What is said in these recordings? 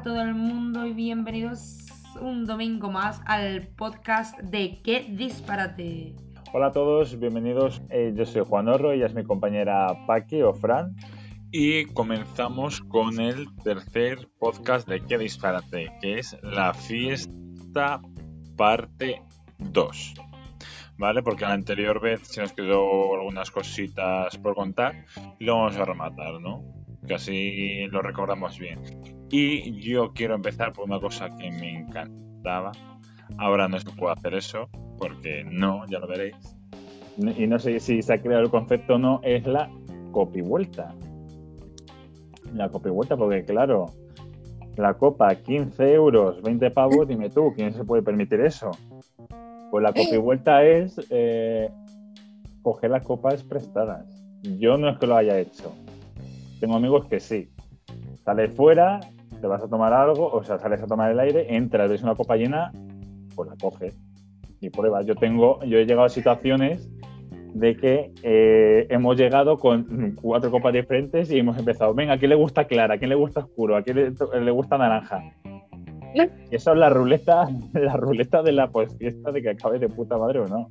a todo el mundo y bienvenidos un domingo más al podcast de Qué disparate. Hola a todos, bienvenidos. Eh, yo soy Juan Orro, ella es mi compañera Paqui o Fran. Y comenzamos con el tercer podcast de Qué disparate, que es la fiesta parte 2. ¿Vale? Porque la anterior vez se nos quedó algunas cositas por contar y lo vamos a rematar, ¿no? Así lo recordamos bien. Y yo quiero empezar por una cosa que me encantaba. Ahora no se puede hacer eso, porque no, ya lo veréis. Y no sé si se ha creado el concepto o no, es la copivuelta. La copivuelta, porque claro, la copa 15 euros, 20 pavos, dime tú, ¿quién se puede permitir eso? Pues la copivuelta es eh, coger las copas prestadas. Yo no es que lo haya hecho. Tengo amigos que sí. Sales fuera, te vas a tomar algo, o sea, sales a tomar el aire, entras, ves una copa llena, pues la coges y pruebas. Yo tengo, yo he llegado a situaciones de que eh, hemos llegado con cuatro copas diferentes y hemos empezado, venga, ¿a quién le gusta clara? ¿A quién le gusta oscuro? ¿A quién le, gusta naranja? Y esa es la ruleta, la ruleta de la pues fiesta de que acabe de puta madre o no.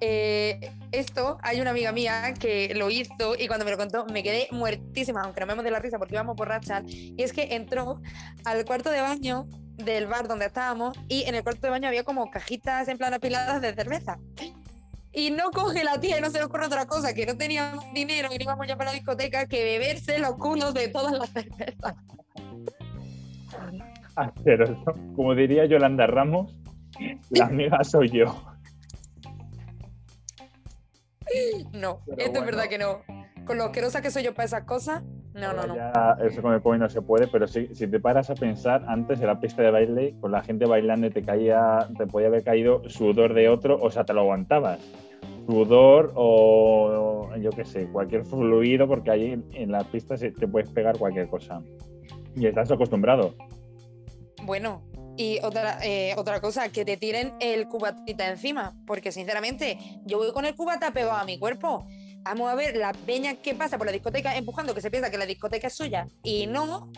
Eh, esto, hay una amiga mía que lo hizo y cuando me lo contó me quedé muertísima, aunque no me de la risa porque íbamos borrachas. Y es que entró al cuarto de baño del bar donde estábamos y en el cuarto de baño había como cajitas en plan apiladas de cerveza. Y no coge la tía y no se le ocurre otra cosa, que no teníamos dinero y no íbamos ya para la discoteca que beberse los culos de todas las cervezas. Asqueroso. Como diría Yolanda Ramos, la amiga soy yo. No, esto es verdad que no. Con lo asquerosa que soy yo para esas cosas, no, no, no. eso con el COVID no se puede, pero si, si te paras a pensar, antes en la pista de baile, con la gente bailando y te caía, te podía haber caído sudor de otro, o sea, te lo aguantabas. Sudor o, yo qué sé, cualquier fluido, porque ahí en la pista te puedes pegar cualquier cosa. Y estás acostumbrado. Bueno, y otra, eh, otra cosa, que te tiren el cubatita encima, porque sinceramente yo voy con el cubata pegado a mi cuerpo. Vamos a ver la peña que pasa por la discoteca empujando, que se piensa que la discoteca es suya y no,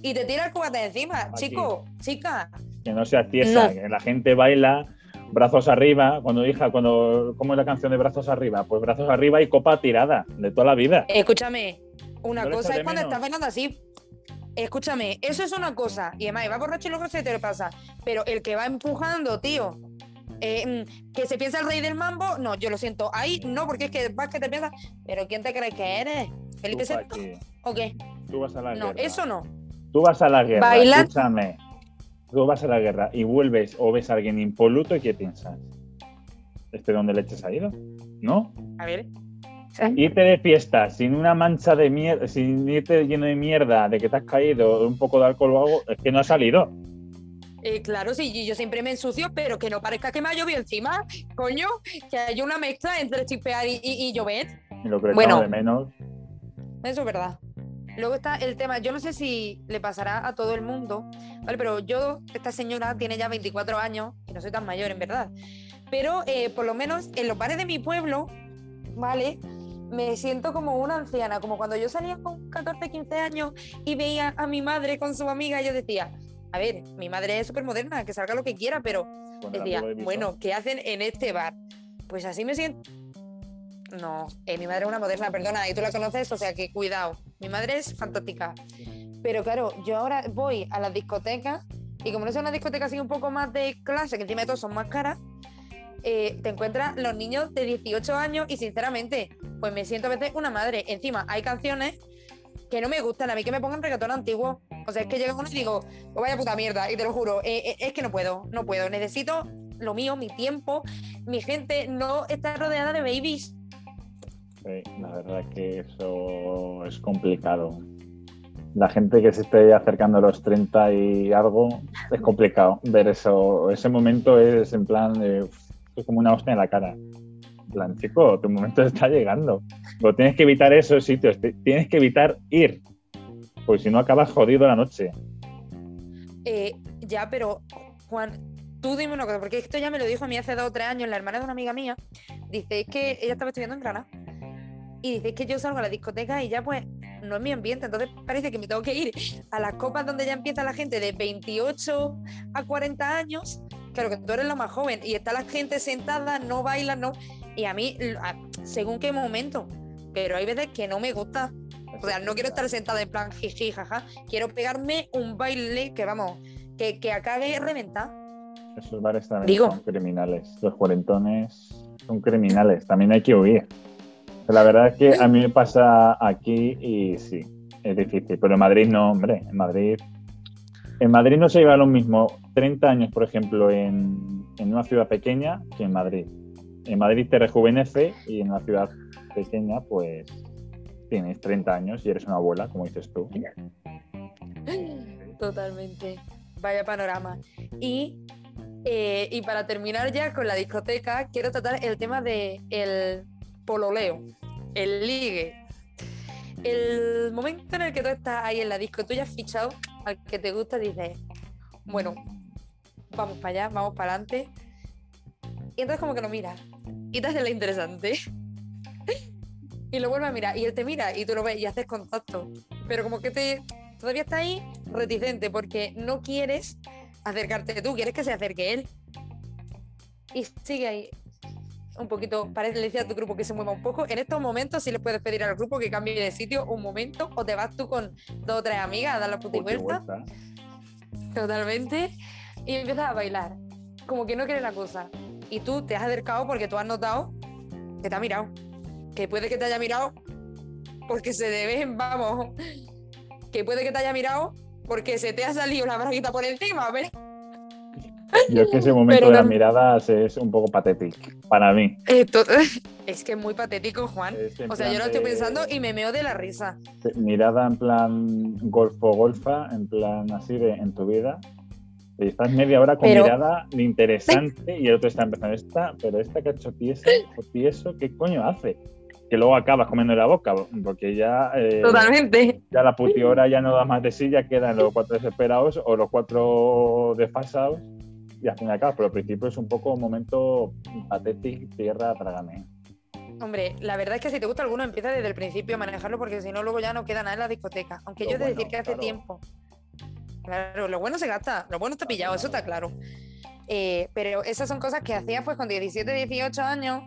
y te tira el cubata encima. Chico, chica. Que no seas tiesa, que la gente baila brazos arriba, cuando hija, cuando, ¿cómo es la canción de brazos arriba? Pues brazos arriba y copa tirada, de toda la vida. Escúchame, una cosa es cuando estás bailando así, Escúchame, eso es una cosa. Y además, va borracho y luego se te le pasa. Pero el que va empujando, tío, eh, mm, que se piensa el rey del mambo, no, yo lo siento. Ahí no, porque es que vas que te piensas, pero ¿quién te crees que eres? ¿Felipe VI? ¿O qué? Tú vas a la guerra. No, eso no. Tú vas a la guerra. Escúchame. Tú vas a la guerra y vuelves o ves a alguien impoluto y ¿qué piensas? ¿Este dónde le eches ha ido? ¿No? A ver. Irte de fiesta sin una mancha de mierda, sin irte lleno de mierda, de que te has caído, un poco de alcohol o algo, es que no ha salido. Eh, claro, sí, yo siempre me ensucio, pero que no parezca que me ha llovido encima, coño, que hay una mezcla entre chipear y, y, llover. Y lo que bueno, de menos. Eso es verdad. Luego está el tema, yo no sé si le pasará a todo el mundo, ¿vale? Pero yo, esta señora tiene ya 24 años, y no soy tan mayor en verdad, pero eh, por lo menos en los bares de mi pueblo, ¿vale? Me siento como una anciana, como cuando yo salía con 14, 15 años y veía a mi madre con su amiga, yo decía, a ver, mi madre es súper moderna, que salga lo que quiera, pero decía, bueno, ¿qué hacen en este bar? Pues así me siento. No, eh, mi madre es una moderna, perdona, y tú la conoces, o sea que cuidado. Mi madre es fantástica. Pero claro, yo ahora voy a las discotecas y como no es una discoteca así un poco más de clase, que encima de todo son más caras, eh, te encuentras los niños de 18 años y sinceramente, pues me siento a veces una madre. Encima, hay canciones que no me gustan, a mí que me pongan reggaetón antiguo. O sea, es que llega uno y digo, oh, vaya puta mierda, y te lo juro, eh, eh, es que no puedo, no puedo. Necesito lo mío, mi tiempo, mi gente no está rodeada de babies. Sí, la verdad que eso es complicado. La gente que se esté acercando a los 30 y algo, es complicado ver eso. Ese momento es en plan de es como una hostia en la cara. En plan, chico, tu momento está llegando. Pero tienes que evitar esos sitios, tienes que evitar ir, porque si no acabas jodido la noche. Eh, ya, pero Juan, tú dime una cosa, porque esto ya me lo dijo a mí hace dos o tres años la hermana de una amiga mía. Dice, que ella estaba estudiando en Granada. Y dice, que yo salgo a la discoteca y ya pues no es mi ambiente, entonces parece que me tengo que ir a las copas donde ya empieza la gente de 28 a 40 años, claro que tú eres lo más joven, y está la gente sentada, no baila, no, y a mí, según qué momento, pero hay veces que no me gusta, o sea, no quiero estar sentada en plan jiji, jaja, quiero pegarme un baile que vamos, que, que acabe reventar. Esos bares también son criminales, los cuarentones son criminales, también hay que huir. La verdad es que a mí me pasa aquí y sí, es difícil, pero en Madrid no, hombre, en Madrid... En Madrid no se lleva lo mismo 30 años, por ejemplo, en, en una ciudad pequeña que en Madrid. En Madrid te rejuvenece y en una ciudad pequeña, pues tienes 30 años y eres una abuela, como dices tú. Totalmente. Vaya panorama. Y, eh, y para terminar ya con la discoteca, quiero tratar el tema del el pololeo, el ligue. El momento en el que tú estás ahí en la disco, tú ya has fichado al que te gusta, dices, bueno, vamos para allá, vamos para adelante. Y entonces como que lo miras y te hace la interesante. y lo vuelve a mirar y él te mira y tú lo ves y haces contacto. Pero como que te todavía está ahí reticente porque no quieres acercarte tú, quieres que se acerque él. Y sigue ahí un poquito, parece, le decía a tu grupo que se mueva un poco. En estos momentos sí les puedes pedir al grupo que cambie de sitio un momento o te vas tú con dos o tres amigas a dar la puta vuelta. Totalmente. Y empiezas a bailar. Como que no quiere la cosa. Y tú te has acercado porque tú has notado que te ha mirado. Que puede que te haya mirado porque se deben, vamos. Que puede que te haya mirado porque se te ha salido la braguita por encima, ¿ves? Yo es que ese momento de las miradas es un poco patético para mí. es que es muy patético, Juan. O sea, yo lo estoy pensando y me meo de la risa. Mirada en plan golfo golfa, en plan así de en tu vida. Y estás media hora con mirada interesante y el otro está empezando esta, pero esta que ha hecho tieso, ¿qué coño hace? Que luego acabas comiendo la boca, porque ya. Eh, Totalmente. Ya la putiora ya no da más de sí, ya quedan los cuatro desesperados o los cuatro desfasados y al fin y al cabo, pero al principio es un poco un momento patético, tierra, trágame. Hombre, la verdad es que si te gusta alguno, empieza desde el principio a manejarlo porque si no, luego ya no queda nada en la discoteca. Aunque yo he de decir que hace tiempo. Claro, lo bueno se gasta, lo bueno está pillado, eso está claro. Eh, pero esas son cosas que hacía pues con 17, 18 años,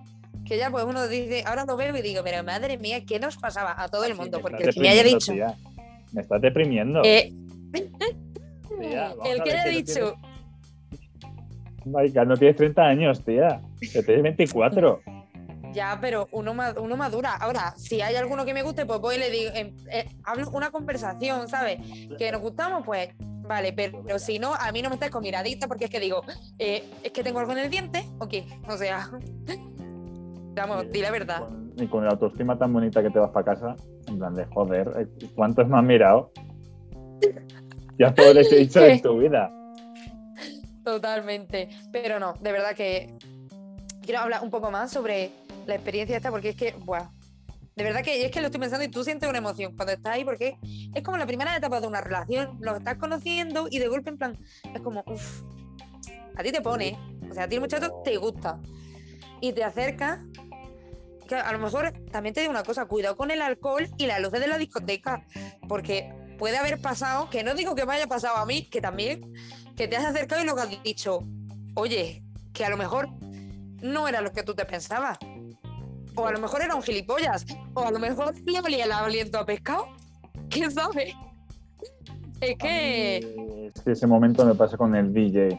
que ya pues uno dice, ahora lo veo y digo, pero madre mía, ¿qué nos pasaba a todo el mundo? porque el que me haya dicho. Me estás deprimiendo. Eh, el que haya dicho, No tienes 30 años, tía. Que tienes 24. Ya, pero uno, uno madura. Ahora, si hay alguno que me guste, pues voy y le digo, em, eh, hablo una conversación, ¿sabes? Que nos gustamos, pues vale, pero, si no, a mí no me estés con miradita porque es que digo, eh, es que tengo algo en el diente, ¿o qué? O sea, vamos, di la verdad. y con la autoestima tan bonita que te vas para casa, en plan de joder, eh, ¿cuántos me han mirado? Ya todo les he dicho en tu vida. Totalmente. Pero no, de verdad que quiero hablar un poco más sobre la experiencia esta, porque es que, buah, de verdad que es que lo estoy pensando y tú sientes una emoción cuando estás ahí, porque es como la primera etapa de una relación, lo estás conociendo y de golpe en plan, es como, uff, a ti te pone, o sea, a ti el muchacho te gusta y te acerca. Que a lo mejor también te digo una cosa, cuidado con el alcohol y las luces de la discoteca, porque puede haber pasado, que no digo que me haya pasado a mí, que también, que te has acercado y lo que has dicho, oye, que a lo mejor no era lo que tú te pensabas. O a lo mejor era un gilipollas. O a lo mejor le olía el aliento a pescado. ¿Quién sabe? Es que... Es que ese momento me pasa con el DJ.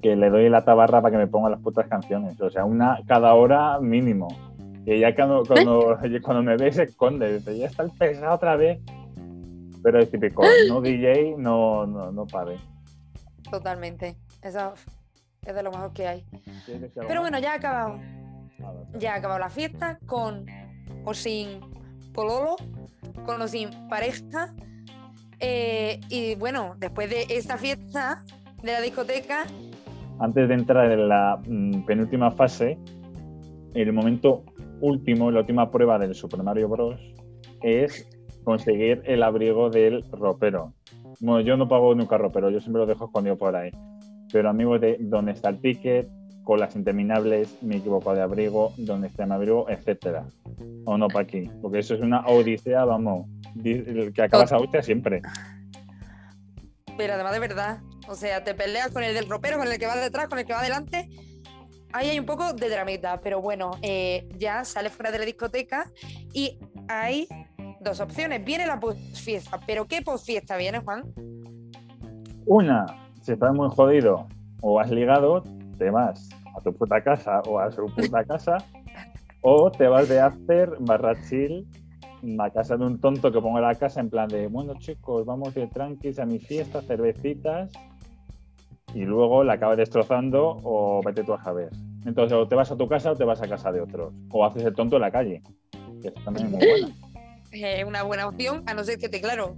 Que le doy la tabarra para que me ponga las putas canciones. O sea, una cada hora mínimo. Y ya cuando, cuando, cuando me ve se esconde. Dice, ya está el pesado otra vez. Pero es típico, no DJ, no, no, no pare. Totalmente. Eso es de lo mejor que hay. Pero bueno, ya ha acabado. Ya ha acabado la fiesta con o sin pololo, con o sin pareja. Eh, y bueno, después de esta fiesta de la discoteca. Antes de entrar en la mm, penúltima fase, el momento último, la última prueba del Super Mario Bros. es conseguir el abrigo del ropero. Bueno, yo no pago nunca ropero, yo siempre lo dejo escondido por ahí. Pero amigos, de dónde está el ticket, con las interminables, me equivoco de abrigo, dónde está mi abrigo, etcétera. ¿O no, Paqui? Porque eso es una odisea, vamos, que acabas a hostia siempre. Pero además de verdad, o sea, te peleas con el del ropero, con el que va detrás, con el que va adelante. Ahí hay un poco de dramita, pero bueno, eh, ya sales fuera de la discoteca y hay dos opciones. Viene la posfiesta, pero ¿qué posfiesta viene, Juan? Una, si estás muy jodido o has ligado, te vas a tu puta casa o a su puta casa, o te vas de after barra chill a casa de un tonto que ponga la casa en plan de, bueno chicos, vamos de tranquis a mi fiesta, cervecitas, y luego la acabas destrozando o vete tú a saber. Entonces, o te vas a tu casa o te vas a casa de otros, o haces el tonto en la calle, que eso también es muy bueno. Es una buena opción, a no ser que te, claro,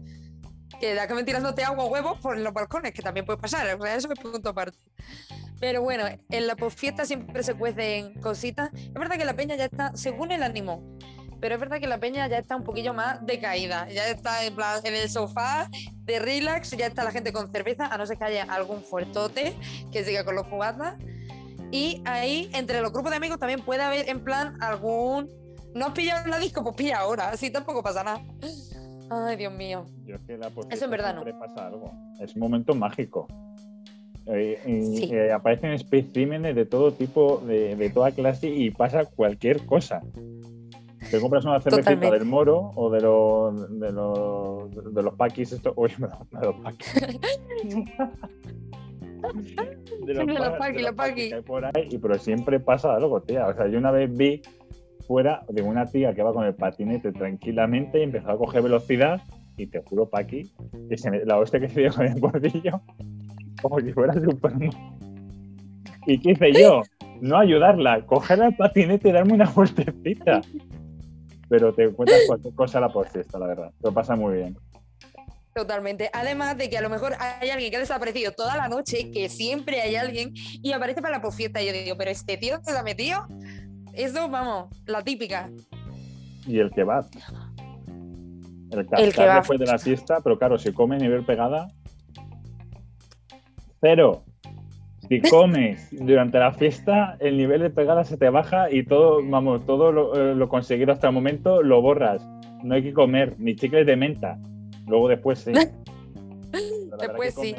que de acaben tirándote agua huevos por los balcones, que también puede pasar, o sea, eso es punto aparte. Pero bueno, en la posfiesta siempre se cuecen cositas. Es verdad que la peña ya está, según el ánimo, pero es verdad que la peña ya está un poquillo más decaída. Ya está en, plan, en el sofá de relax, ya está la gente con cerveza, a no ser que haya algún fuertote que siga con los jugadas. Y ahí, entre los grupos de amigos, también puede haber en plan algún. ¿No has pillado en la disco? Pues pilla ahora, así tampoco pasa nada. Ay, Dios mío. Yo es que la Eso en verdad no. pasa algo. Es un momento mágico. Eh, y, Sí. eh, aparecen especímenes de todo tipo, de, de toda clase y pasa cualquier cosa. Te compras una cervecita Totalmente. del moro o de los de los, de los paquis esto, uy, me da los paquis. de los pa- paquis, los paquis. por ahí, y pero siempre pasa algo, tía. O sea, yo una vez vi fuera de una tía que va con el patinete tranquilamente y empezó a coger velocidad y te juro, Paqui, que se me- la hostia que se dio con el bordillo, como si fuera Superman. ¿Y qué hice yo? No ayudarla, coger el patinete y darme una vueltecita. Pero te encuentras cualquier cosa a la posfiesta, la verdad. Lo pasa muy bien. Totalmente. Además de que a lo mejor hay alguien que ha desaparecido toda la noche, que siempre hay alguien, y aparece para la posfiesta. Y yo digo, pero este tío se la metió. Eso, vamos, la típica. Y el kebab. El El kebab. después de la fiesta, pero claro, si comes nivel pegada, cero. Si comes durante la fiesta, el nivel de pegada se te baja y todo, vamos, todo lo, eh, lo conseguido hasta el momento lo borras. No hay que comer ni chicles de menta. Luego después sí. Después sí.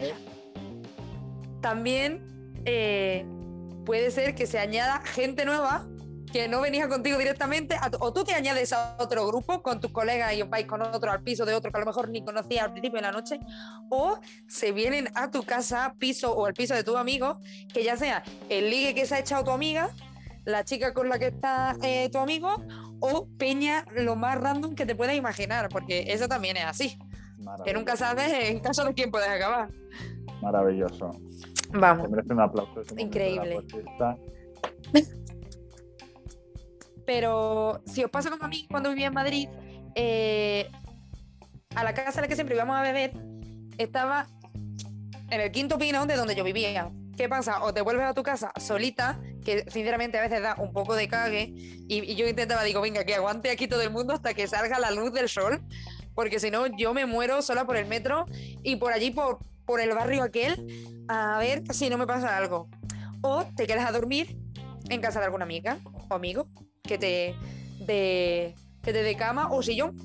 También eh, puede ser que se añada gente nueva que no venía contigo directamente, a o tú te añades a otro grupo con tus colegas y os vais con otro al piso de otro que a lo mejor ni conocías al principio de la noche, o se vienen a tu casa, piso o al piso de tu amigo, que ya sea el ligue que se ha echado tu amiga, la chica con la que está eh, tu amigo, o peña lo más random que te puedas imaginar, porque eso también es así, que nunca sabes en caso de quién puedes acabar. Maravilloso. Vamos. Se merece un aplauso. Increíble. Pero si os pasa como a mí cuando vivía en Madrid, eh, a la casa a la que siempre íbamos a beber, estaba en el quinto pino de donde yo vivía. ¿Qué pasa? O te vuelves a tu casa solita, que sinceramente a veces da un poco de cague, y, y yo intentaba, digo, venga, que aguante aquí todo el mundo hasta que salga la luz del sol, porque si no, yo me muero sola por el metro y por allí, por, por el barrio aquel, a ver si no me pasa algo. O te quedas a dormir en casa de alguna amiga o amigo que te de que te dé cama o sillón,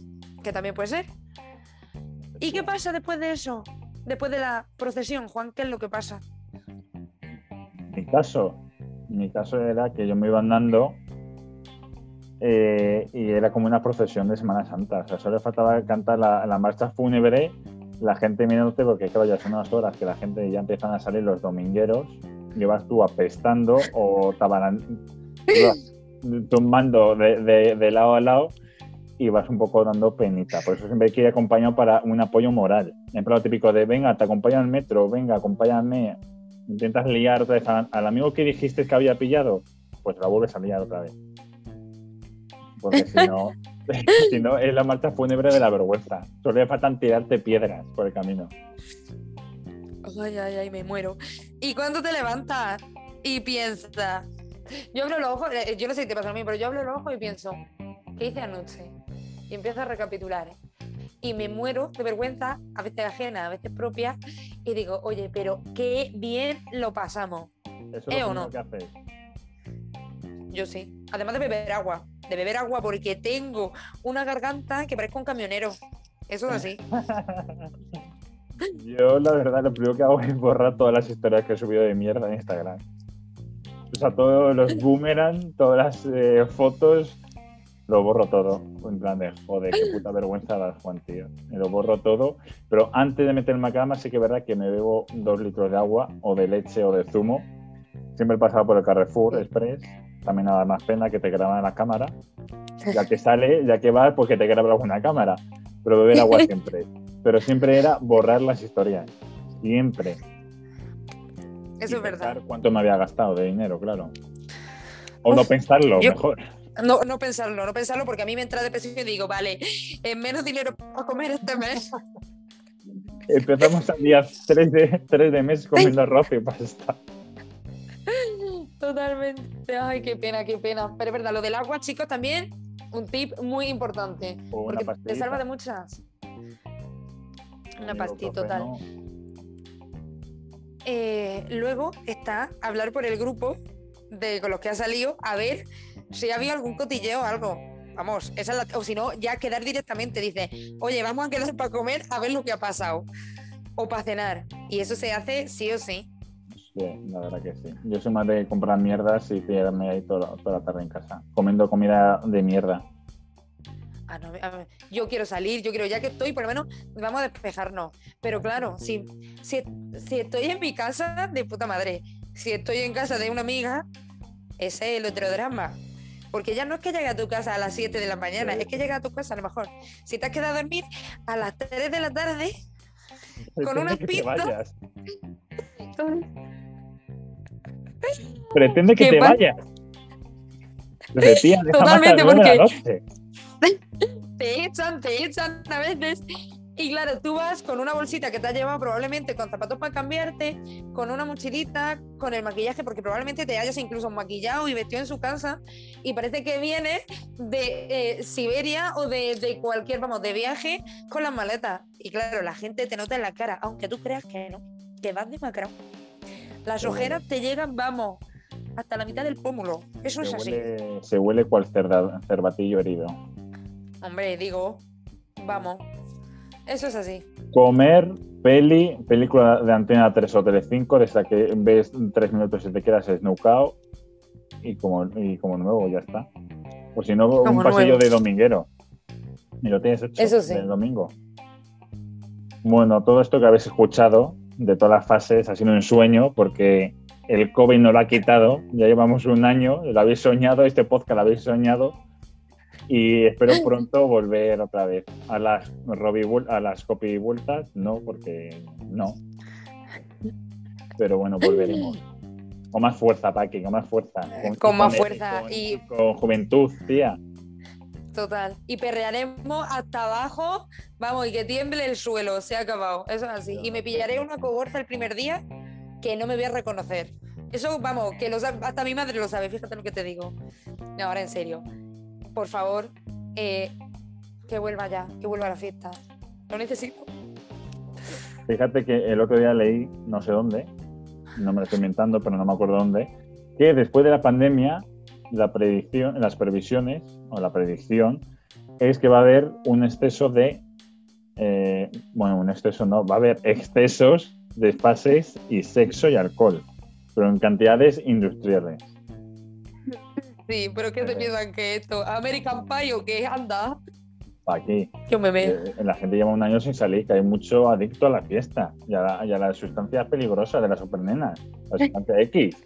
que también puede ser. ¿Y qué pasa después de eso? Después de la procesión, Juan, ¿qué es lo que pasa? mi caso, mi caso era que yo me iba andando eh, y era como una procesión de Semana Santa. O sea, solo faltaba cantar la, la marcha fúnebre, la gente mirándote, porque claro, ya son unas horas que la gente ya empiezan a salir los domingueros, y vas tú apestando o tabaran, tumbando de, de- lado a lado y vas un poco dando penita. Por eso siempre hay que ir acompañado para un apoyo moral. En plan típico de, venga, te acompaño al metro, venga, acompáñame. Intentas liar otra vez al amigo que dijiste que había pillado, pues la vuelves a liar otra vez. Porque si no, si no es la marcha fúnebre de la vergüenza. Solo le faltan tirarte piedras por el camino. Ay, ay, ay, me muero. ¿Y cuando te levantas y piensas? Yo abro los ojos, eh, yo no sé si te pasa a mí, pero yo abro los ojos y pienso, ¿qué hice anoche? Y empiezo a recapitular. Y me muero de vergüenza, a veces ajena, a veces propia, y digo, oye, pero qué bien lo pasamos. Eso ¿Eh es o lo no? que haces. yo sí. Además de beber agua. De beber agua porque tengo una garganta que parezco un camionero. Eso es así. Yo, la verdad, lo primero que hago es borrar todas las historias que he subido de mierda en Instagram. O sea, todos los boomerang, todas las eh, fotos, lo borro todo. En plan de, joder, qué puta vergüenza da Juan, tío. Me lo borro todo. Pero antes de meterme a cama, sí que es verdad que me bebo dos litros de agua, o de leche, o de zumo. Siempre he pasado por el Carrefour Express. También nada más pena que te graban la cámara. Ya que sale, ya que va, pues que te graba alguna cámara. Pero beber agua siempre. Pero siempre era borrar las historias. Siempre. Eso es verdad. cuánto me había gastado de dinero, claro. O no pensarlo, yo- mejor. No, no pensarlo, no pensarlo porque a mí me entra depresión y digo, vale, eh, menos dinero para comer este mes. Empezamos al día 3 de, 3 de mes comiendo arroz y pasta. Totalmente. Ay, qué pena, qué pena. Pero es verdad, lo del agua, chicos, también un tip muy importante. O una Porque te salva de muchas. Una pastilla total. Eh, luego está hablar por el grupo de con los que ha salido a ver si ha habido algún cotilleo o algo. Vamos, esa es la- o si no, ya quedar directamente. Dice, oye, vamos a quedar para comer a ver lo que ha pasado. O para cenar. Y eso se hace sí o sí. Sí, la verdad que sí. Yo soy más de comprar mierdas y quedarme ahí toda, toda la tarde en casa, comiendo comida de mierda. No, a ver, yo quiero salir, yo quiero, ya que estoy, por lo menos vamos a despejarnos. Pero claro, si, si, si estoy en mi casa, de puta madre. Si estoy en casa de una amiga, ese es el otro drama. Porque ya no es que llegue a tu casa a las 7 de la mañana, es que llega a tu casa a lo mejor. Si te has quedado a dormir a las 3 de la tarde, Pretende unas pistas. Pretende que ¿Qué te vayas. Totalmente, porque-. te echan, te echan a veces. Y claro, tú vas con una bolsita que te has llevado probablemente con zapatos para cambiarte, con una mochilita, con el maquillaje, porque probablemente te hayas incluso maquillado y vestido en su casa y parece que vienes de eh, Siberia o de, de cualquier, vamos, de viaje con las maletas. Y claro, la gente te nota en la cara, aunque tú creas que no, que vas demacrado. Las ojeras te llegan, vamos, hasta la mitad del pómulo. Eso es así. se huele cual cerda- cervatillo herido. Hombre, digo, vamos, eso es así. Comer, peli, película de Antena 3 o Telecinco, de esa que ves tres minutos y te quedas snookado y como, y como nuevo, ya está. O si no, un pasillo nuevo. de dominguero. Y lo tienes hecho Eso sí. del domingo. Bueno, todo esto que habéis escuchado de todas las fases ha sido un sueño porque el COVID no lo ha quitado. Ya llevamos un año, lo habéis soñado, este podcast lo habéis soñado. Y espero pronto volver otra vez a las Robbie a las copy vueltas, no, porque no. Pero bueno, volveremos. Con más fuerza, Paqui, con más fuerza. Con más y fuerza con- y- con juventud, tía. Total. Y perrearemos hasta abajo, vamos, y que tiemble el suelo, se ha acabado. Eso es así. Y me pillaré una cogorza el primer día que no me voy a reconocer. Eso, vamos, que lo hasta mi madre lo sabe, fíjate lo que te digo. No, ahora en serio. Por favor, eh, que vuelva ya, que vuelva a la fiesta. Lo necesito. Fíjate que el otro día leí, no sé dónde, no me lo estoy inventando, pero no me acuerdo dónde, que después de la pandemia, la predicción, las previsiones, o la predicción, es que va a haber un exceso de. eh, bueno, un exceso no, va a haber excesos de fases y sexo y alcohol, pero en cantidades industriales. Sí, pero ¿qué se Vale. piensan que esto? ¿American Pie o qué? Anda. Aquí, Yo me veo. eh, la gente lleva un año sin salir, que hay mucho adicto a la fiesta y a la, y a la sustancia peligrosa de las supernenas, la sustancia X.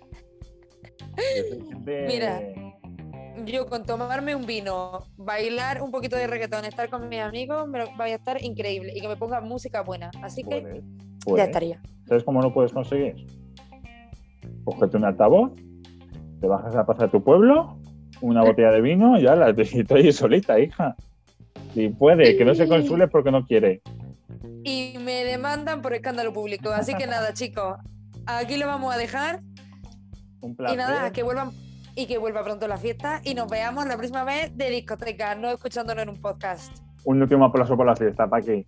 De- Mira. Yo con tomarme un vino, bailar un poquito de reggaetón, estar con mis amigos, me lo, vaya a estar increíble y que me ponga música buena. Así que Puedes, ya puedes. estaría. ¿Sabes cómo lo puedes conseguir? Cógete un altavoz, te bajas a plaza de tu pueblo, una botella de vino y ya la y ahí solita, hija. Si puede, que no se consule porque no quiere. Y me demandan por escándalo público. Así que nada, chicos, aquí lo vamos a dejar. Un Y placer. nada, que vuelvan y que vuelva pronto la fiesta y nos veamos la próxima vez de discoteca, no escuchándonos en un podcast. Un último aplauso por la fiesta, Paqui.